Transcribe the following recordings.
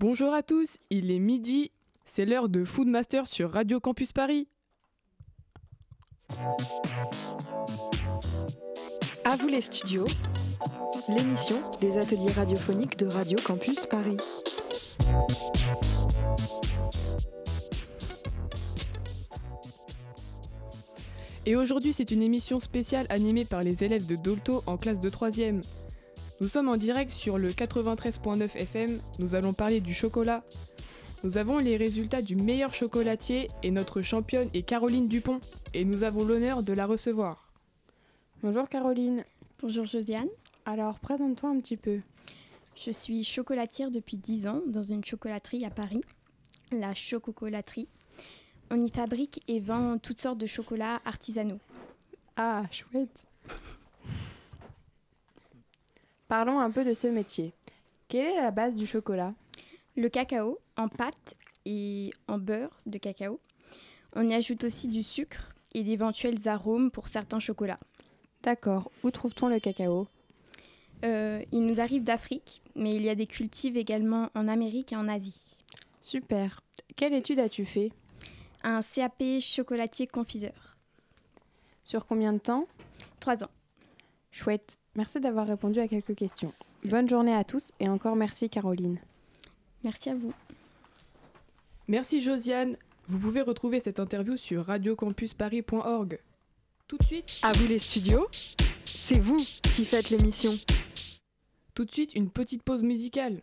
Bonjour à tous, il est midi, c'est l'heure de Foodmaster sur Radio Campus Paris. À vous les studios, l'émission des ateliers radiophoniques de Radio Campus Paris. Et aujourd'hui, c'est une émission spéciale animée par les élèves de Dolto en classe de 3e. Nous sommes en direct sur le 93.9 FM, nous allons parler du chocolat. Nous avons les résultats du meilleur chocolatier et notre championne est Caroline Dupont et nous avons l'honneur de la recevoir. Bonjour Caroline. Bonjour Josiane. Alors présente-toi un petit peu. Je suis chocolatière depuis 10 ans dans une chocolaterie à Paris, la Chococolaterie. On y fabrique et vend toutes sortes de chocolats artisanaux. Ah, chouette. Parlons un peu de ce métier. Quelle est la base du chocolat? Le cacao en pâte et en beurre de cacao. On y ajoute aussi du sucre et d'éventuels arômes pour certains chocolats. D'accord. Où trouve-t-on le cacao? Euh, il nous arrive d'Afrique, mais il y a des cultives également en Amérique et en Asie. Super. Quelle étude as-tu fait? Un CAP chocolatier confiseur. Sur combien de temps? 3 ans. Chouette. Merci d'avoir répondu à quelques questions. Bonne journée à tous et encore merci Caroline. Merci à vous. Merci Josiane. Vous pouvez retrouver cette interview sur radiocampusparis.org. Tout de suite, À vous les studios, c'est vous qui faites l'émission. tout de suite, une petite pause musicale.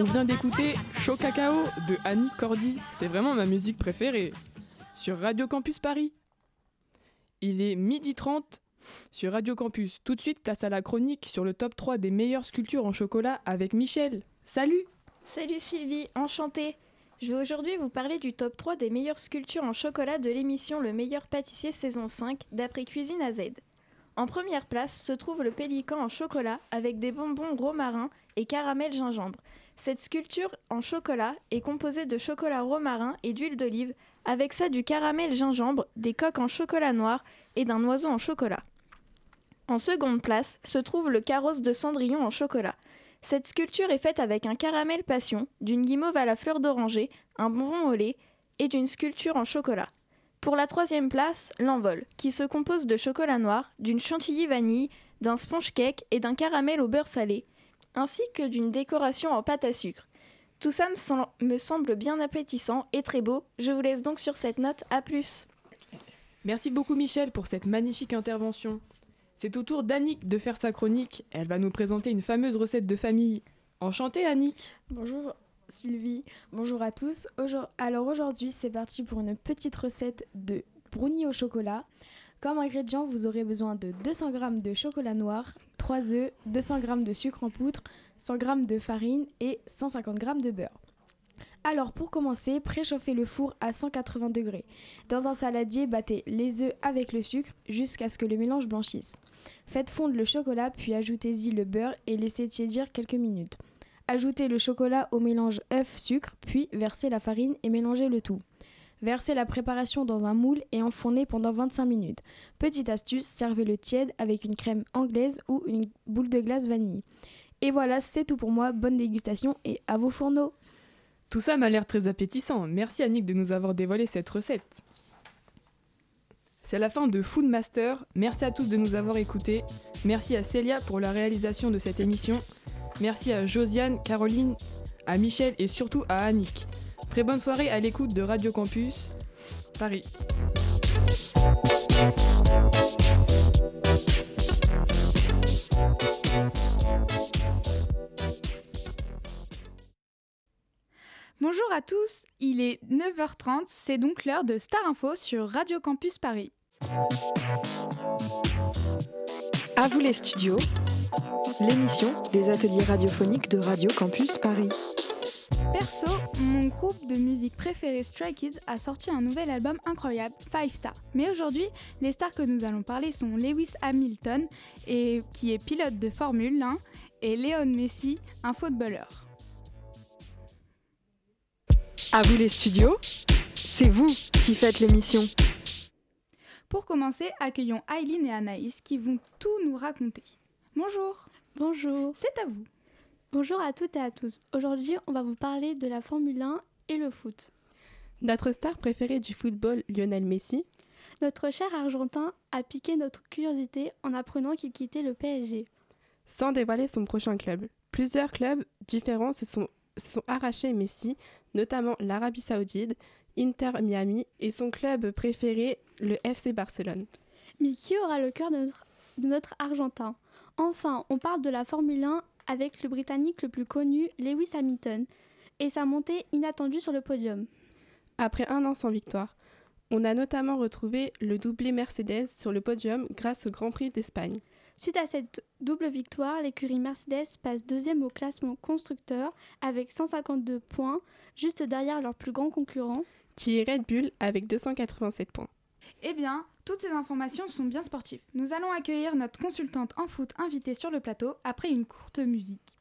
On vient d'écouter Chaud Cacao de Annie Cordy. C'est vraiment ma musique préférée. Sur Radio Campus Paris. Il est midi 30 sur Radio Campus. Tout de suite, place à la chronique sur le top 3 des meilleures sculptures en chocolat avec Michel. Salut Salut Sylvie, enchantée. Je vais aujourd'hui vous parler du top 3 des meilleures sculptures en chocolat de l'émission Le meilleur pâtissier saison 5 d'après Cuisine à Z. En première place se trouve le pélican en chocolat avec des bonbons romarin et caramel gingembre. Cette sculpture en chocolat est composée de chocolat romarin et d'huile d'olive, avec ça du caramel gingembre, des coques en chocolat noir et d'un oiseau en chocolat. En seconde place se trouve le carrosse de Cendrillon en chocolat. Cette sculpture est faite avec un caramel passion, d'une guimauve à la fleur d'oranger, un bonbon au lait et d'une sculpture en chocolat. Pour la troisième place, l'envol, qui se compose de chocolat noir, d'une chantilly vanille, d'un sponge cake et d'un caramel au beurre salé, ainsi que d'une décoration en pâte à sucre. Tout ça me, sem- me semble bien appétissant et très beau. Je vous laisse donc sur cette note. À plus. Merci beaucoup Michel pour cette magnifique intervention. C'est au tour d'Annick de faire sa chronique. Elle va nous présenter une fameuse recette de famille. Enchantée Annick Bonjour Sylvie, bonjour à tous. Aujourd- Alors aujourd'hui, c'est parti pour une petite recette de brownie au chocolat. Comme ingrédients, vous aurez besoin de 200 g de chocolat noir, 3 œufs, 200 g de sucre en poudre, 100 g de farine et 150 g de beurre. Alors pour commencer, préchauffez le four à 180 degrés. Dans un saladier, battez les œufs avec le sucre jusqu'à ce que le mélange blanchisse. Faites fondre le chocolat puis ajoutez-y le beurre et laissez tiédir quelques minutes. Ajoutez le chocolat au mélange œuf-sucre, puis versez la farine et mélangez le tout. Versez la préparation dans un moule et enfournez pendant 25 minutes. Petite astuce, servez-le tiède avec une crème anglaise ou une boule de glace vanille. Et voilà, c'est tout pour moi. Bonne dégustation et à vos fourneaux. Tout ça m'a l'air très appétissant. Merci Annick de nous avoir dévoilé cette recette. C'est la fin de Food Master. Merci à tous de nous avoir écoutés. Merci à Célia pour la réalisation de cette émission. Merci à Josiane, Caroline, à Michel et surtout à Annick. Très bonne soirée à l'écoute de Radio Campus Paris. Bonjour à tous, il est 9h30, c'est donc l'heure de Star Info sur Radio Campus Paris. À vous les studios, l'émission des ateliers radiophoniques de Radio Campus Paris. Perso, mon groupe de musique préféré Stray Kids a sorti un nouvel album incroyable, Five Star. Mais aujourd'hui, les stars que nous allons parler sont Lewis Hamilton, et, qui est pilote de Formule 1, et Léon Messi, un footballeur. À vous les studios, c'est vous qui faites l'émission. Pour commencer, accueillons Aileen et Anaïs qui vont tout nous raconter. Bonjour, Bonjour. c'est à vous. Bonjour à toutes et à tous. Aujourd'hui, on va vous parler de la Formule 1 et le foot. Notre star préférée du football, Lionel Messi, Notre cher Argentin a piqué notre curiosité en apprenant qu'il quittait le PSG. sans dévoiler son prochain club. Plusieurs clubs différents se sont, se sont arrachés Messi, notamment l'Arabie Saoudite, Inter Miami et son club préféré, le FC Barcelone. Mais qui aura le cœur de notre, de notre Argentin? Enfin, on parle de la Formule 1 avec le Britannique le plus connu, Lewis Hamilton, et sa montée inattendue sur le podium. Après un an sans victoire, on a notamment retrouvé le doublé Mercedes sur le podium grâce au Grand Prix d'Espagne. Suite à cette double victoire, l'écurie Mercedes passe deuxième au classement constructeur avec 152 points, juste derrière leur plus grand concurrent. qui est Red Bull avec 287 points. Eh bien, toutes ces informations sont bien sportives. Nous allons accueillir notre consultante en foot invitée sur le plateau après une courte musique.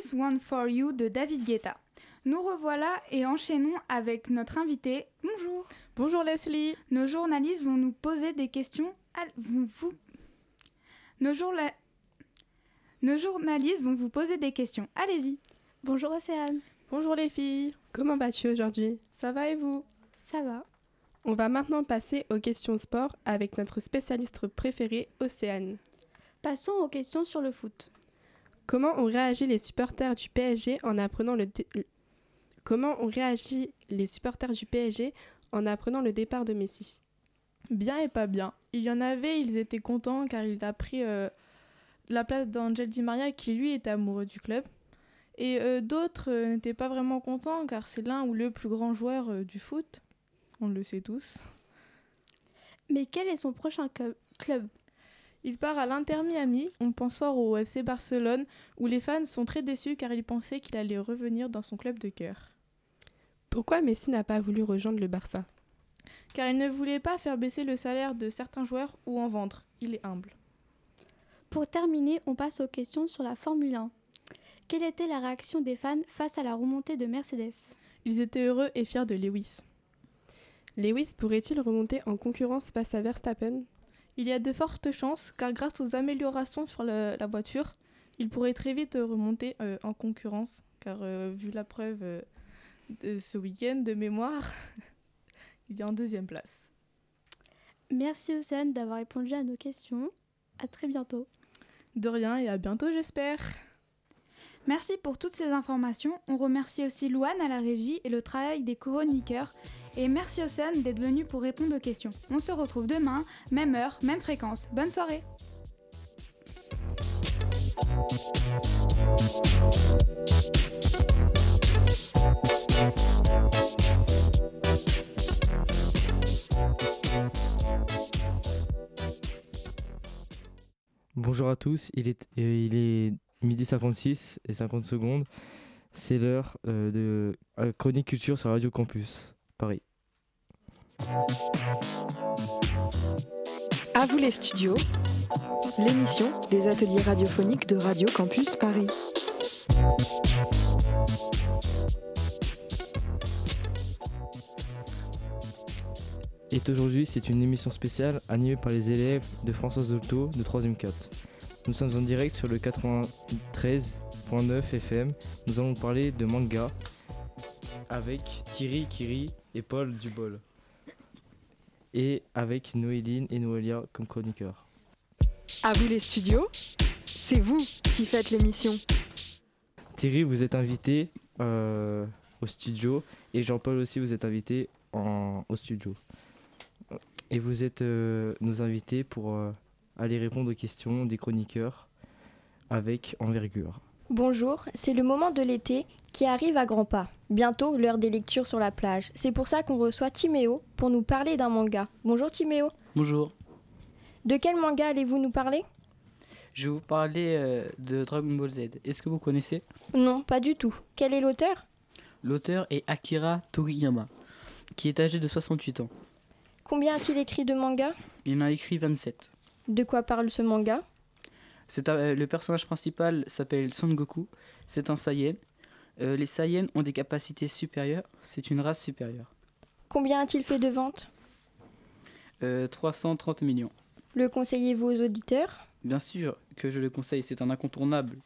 This One For You de David Guetta. Nous revoilà et enchaînons avec notre invité. Bonjour. Bonjour Leslie. Nos journalistes vont nous poser des questions. Vont vous... Nos, jourla- Nos journalistes vont vous poser des questions. Allez-y. Bonjour Océane. Bonjour les filles. Comment vas-tu aujourd'hui? Ça va et vous? Ça va On va maintenant passer aux questions sport avec notre spécialiste préféré, Océane. Passons aux questions sur le foot. Comment ont réagi les supporters du PSG en apprenant le dé- le- Comment ont réagi les supporters du PSG en apprenant le départ de Messi? Bien et pas bien. Il y en avait, ils étaient contents car il a pris euh, la place d'Angel Di Maria qui lui était amoureux du club. Et euh, d'autres euh, n'étaient pas vraiment contents car c'est l'un ou le plus grand joueur euh, du foot. On le sait tous. Mais quel est son prochain club? Il part à l'Inter Miami, on pense fort au FC Barcelone, où les fans sont très déçus car ils pensaient qu'il allait revenir dans son club de cœur. Pourquoi Messi n'a pas voulu rejoindre le Barça? Car il ne voulait pas faire baisser le salaire de certains joueurs ou en vendre. Il est humble. Pour terminer, on passe aux questions sur la Formule 1. Quelle était la réaction des fans face à la remontée de Mercedes? Ils étaient heureux et fiers de Lewis. Lewis pourrait-il remonter en concurrence face à Verstappen? Il y a de fortes chances car grâce aux améliorations sur la voiture, il pourrait très vite remonter euh, en concurrence car euh, vu la preuve euh, de ce week-end de mémoire, il est en deuxième place. Merci Océane d'avoir répondu à nos questions. À très bientôt. De rien et à bientôt j'espère. Merci pour toutes ces informations. On remercie aussi Louane à la régie et le travail des chroniqueurs. Et merci Océane d'être venue pour répondre aux questions. On se retrouve demain, même heure, même fréquence. Bonne soirée Bonjour à tous, il est, euh, il est midi 56 et 50 secondes. C'est l'heure euh, de euh, Chronique Culture sur Radio Campus, Paris. À vous les studios, l'émission des ateliers radiophoniques de Radio Campus Paris. Et aujourd'hui, c'est une émission spéciale animée par les élèves de François Zolto de 3e 4. Nous sommes en direct sur le 93.9 FM. Nous allons parler de manga avec Thierry Kiri et Paul Dubol. Et avec Noéline et Noélia comme chroniqueurs. À vous les studios, c'est vous qui faites l'émission. Thierry, vous êtes invité euh, au studio et Jean-Paul aussi, vous êtes invité en- au studio. Et vous êtes euh, nos invités pour euh, aller répondre aux questions des chroniqueurs avec envergure. Bonjour, c'est le moment de l'été qui arrive à grands pas. Bientôt l'heure des lectures sur la plage. C'est pour ça qu'on reçoit Timéo pour nous parler d'un manga. Bonjour Timéo. Bonjour, De quel manga allez-vous nous parler? Je vais vous parler euh, de Dragon Ball Z. Est-ce que vous connaissez? Non, pas du tout. Quel est l'auteur? L'auteur est Akira Toriyama, qui est âgé de 68 ans. Combien a-t-il écrit de mangas Il en a écrit 27. De quoi parle ce manga? Un- euh, le personnage principal s'appelle Son Goku. C'est un Saiyan. Euh, les Saiyans ont des capacités supérieures. C'est une race supérieure. Combien a-t-il fait de ventes? Euh, 330 millions. Le conseillez-vous aux auditeurs? Bien sûr que je le conseille, c'est un incontournable.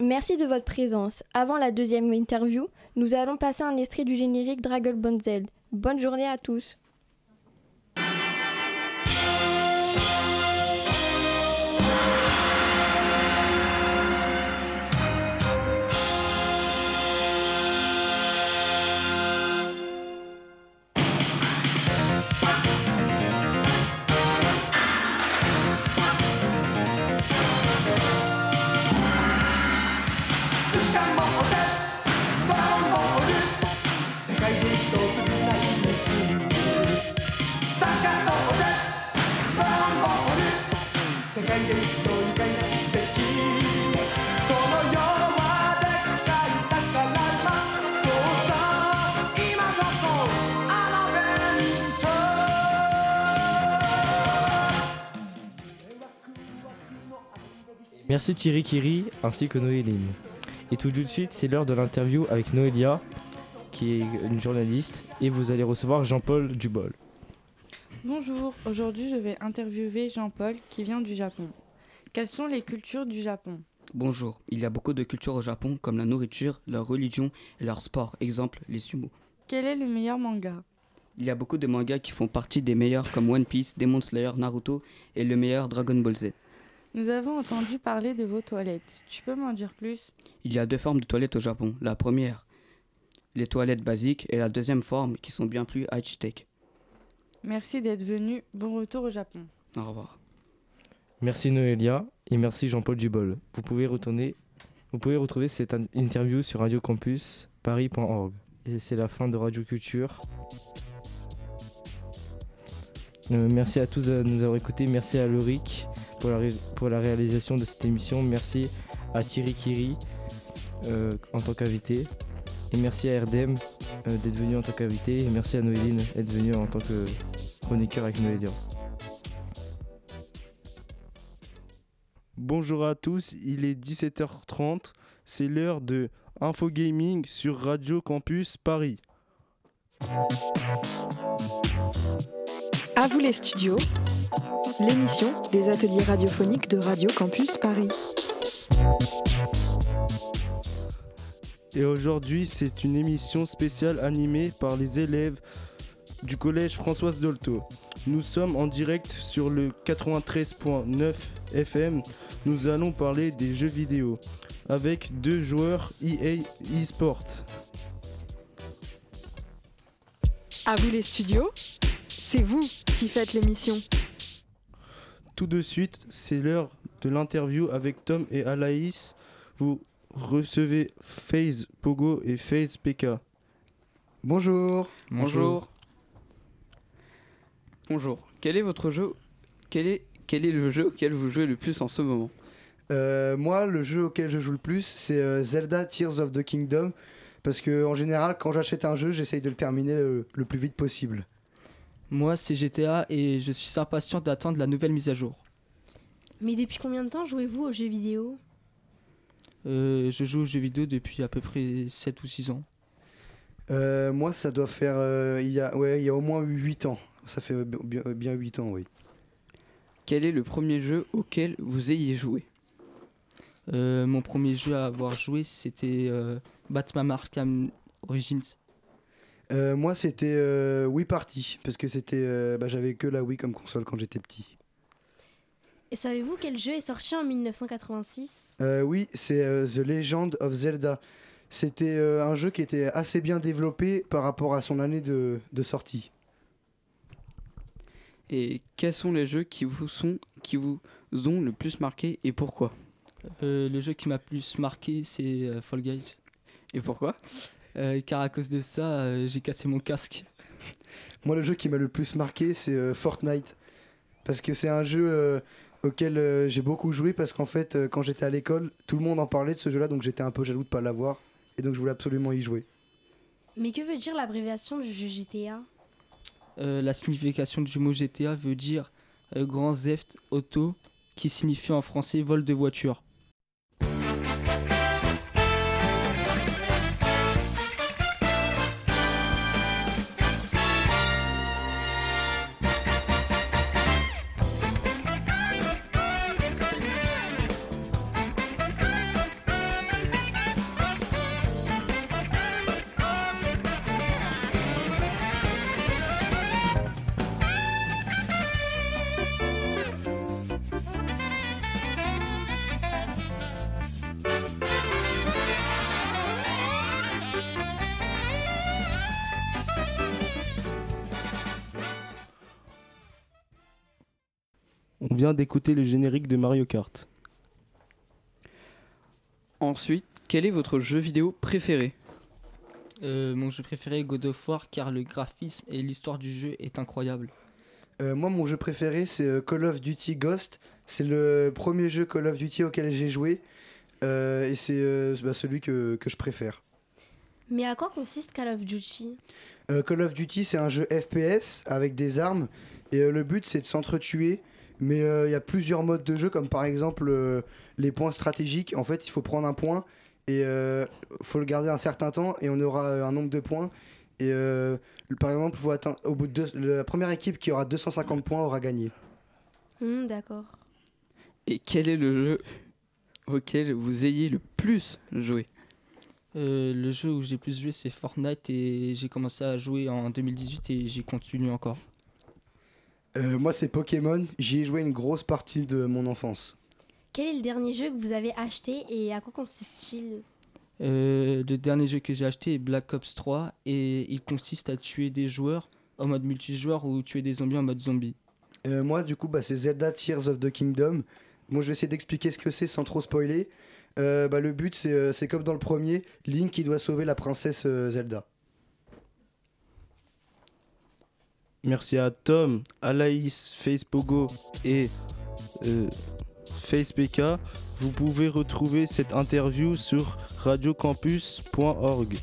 Merci de votre présence. Avant la deuxième interview, nous allons passer un extrait du générique Dragon Ball Z. Bonne journée à tous. Merci Thierry Kiri ainsi que Noéline. Et tout de suite, c'est l'heure de l'interview avec Noélia, qui est une journaliste, et vous allez recevoir Jean-Paul Dubol. Bonjour, aujourd'hui je vais interviewer Jean-Paul qui vient du Japon. Quelles sont les cultures du Japon? Bonjour, il y a beaucoup de cultures au Japon comme la nourriture, leur religion et leur sport, exemple les sumo. Quel est le meilleur manga? Il y a beaucoup de mangas qui font partie des meilleurs comme One Piece, Demon Slayer, Naruto et le meilleur Dragon Ball Z. Nous avons entendu parler de vos toilettes. Tu peux m'en dire plus? Il y a deux formes de toilettes au Japon. La première, les toilettes basiques et la deuxième forme qui sont bien plus high-tech. Merci d'être venu. Bon retour au Japon. Au revoir. Merci Noélia et merci Jean-Paul Dubol. Vous pouvez retourner, vous pouvez retrouver cette in- interview sur Radio Campus Paris.org. Et c'est la fin de Radio Culture. Euh, merci à tous de nous avoir écoutés. Merci à Loric pour la, ré- pour la réalisation de cette émission. Merci à Thierry Kiri euh, en tant qu'invité. Et merci à RDM euh, d'être venu en tant qu'invité. Et merci à Noéline d'être venue en tant que chroniqueur avec Noélia. Bonjour à tous, il est 17h30, c'est l'heure de Info Gaming sur Radio Campus Paris. À vous les studios, l'émission des ateliers radiophoniques de Radio Campus Paris. Et aujourd'hui, c'est une émission spéciale animée par les élèves du collège Françoise Dolto. Nous sommes en direct sur le 93.9 FM. Nous allons parler des jeux vidéo avec deux joueurs EA eSport. À vous les studios, c'est vous qui faites l'émission. Tout de suite, c'est l'heure de l'interview avec Tom et Alaïs. Vous recevez FaZe Pogo et FaZe PK. Bonjour. Bonjour. Bonjour. Quel est votre jeu quel est, quel est le jeu auquel vous jouez le plus en ce moment? Euh, moi, le jeu auquel je joue le plus, c'est euh, Zelda Tears of the Kingdom. Parce que en général, quand j'achète un jeu, j'essaye de le terminer le, le plus vite possible. Moi, c'est GTA et je suis impatient d'attendre la nouvelle mise à jour. Mais depuis combien de temps jouez-vous aux jeux vidéo? Euh, je joue aux jeux vidéo depuis à peu près 7 ou 6 ans. Euh, moi, ça doit faire. euh, il, y a, ouais, il y a au moins 8 ans. Ça fait bi- bien, bien 8 ans, oui. Quel est le premier jeu auquel vous ayez joué? Euh, mon premier jeu à avoir joué, c'était euh, Batman Arkham Origins. Euh, moi, c'était euh, Wii Party. Parce que c'était. euh, bah, j'avais que la Wii comme console quand j'étais petit. Et savez-vous quel jeu est sorti en 1986 Euh, oui, c'est euh, The Legend of Zelda. C'était euh, un jeu qui était assez bien développé par rapport à son année de, de sortie. Et quels sont les jeux qui vous, sont, qui vous ont le plus marqué et pourquoi? Euh, le jeu qui m'a plus marqué, c'est euh, Fall Guys. Et pourquoi? Euh, Car à cause de ça, euh, j'ai cassé mon casque. Moi, le jeu qui m'a le plus marqué, c'est euh, Fortnite. Parce que c'est un jeu euh, auquel euh, j'ai beaucoup joué. Parce qu'en fait, euh, quand j'étais à l'école, tout le monde en parlait de ce jeu-là. Donc j'étais un peu jaloux de pas l'avoir. Et donc je voulais absolument y jouer. Mais que veut dire l'abréviation du jeu GTA Euh, la signification du mot GTA veut dire euh, Grand Theft Auto, qui signifie en français vol de voiture. Vient d'écouter le générique de Mario Kart. Ensuite, quel est votre jeu vidéo préféré? Euh, mon jeu préféré est God of War, car le graphisme et l'histoire du jeu est incroyable. Euh, moi, mon jeu préféré, c'est euh, Call of Duty Ghost. C'est le premier jeu Call of Duty auquel j'ai joué. Euh, et c'est euh, bah, celui que, que je préfère. Mais à quoi consiste Call of Duty? Euh, Call of Duty, c'est un jeu FPS avec des armes. Et euh, le but, c'est de s'entretuer. Mais euh, il y a plusieurs modes de jeu, comme par exemple euh, les points stratégiques. En fait, il faut prendre un point et euh, faut le garder un certain temps et on aura un nombre de points. Et euh, par exemple, faut atteindre, au bout de deux- la première équipe qui aura 250 points aura gagné. Hmm, D'accord. Et quel est le jeu auquel vous ayez le plus joué? Euh, le jeu où j'ai plus joué, c'est Fortnite, et j'ai commencé à jouer en 2018 et j'y continue encore. Euh, moi, c'est Pokémon. J'y ai joué une grosse partie de mon enfance. Quel est le dernier jeu que vous avez acheté et à quoi consiste-t-il Euh, le dernier jeu que j'ai acheté est Black Ops 3 et il consiste à tuer des joueurs en mode multijoueur ou tuer des zombies en mode zombie. Euh, moi, du coup, bah, c'est Zelda Tears of the Kingdom. Moi, je vais essayer d'expliquer ce que c'est sans trop spoiler. Euh, bah, le but, c'est euh, c'est comme dans le premier, Link qui doit sauver la princesse euh, Zelda. Merci à Tom, Alaïs, Face Pogo et euh. Vous pouvez retrouver cette interview sur radiocampus.org.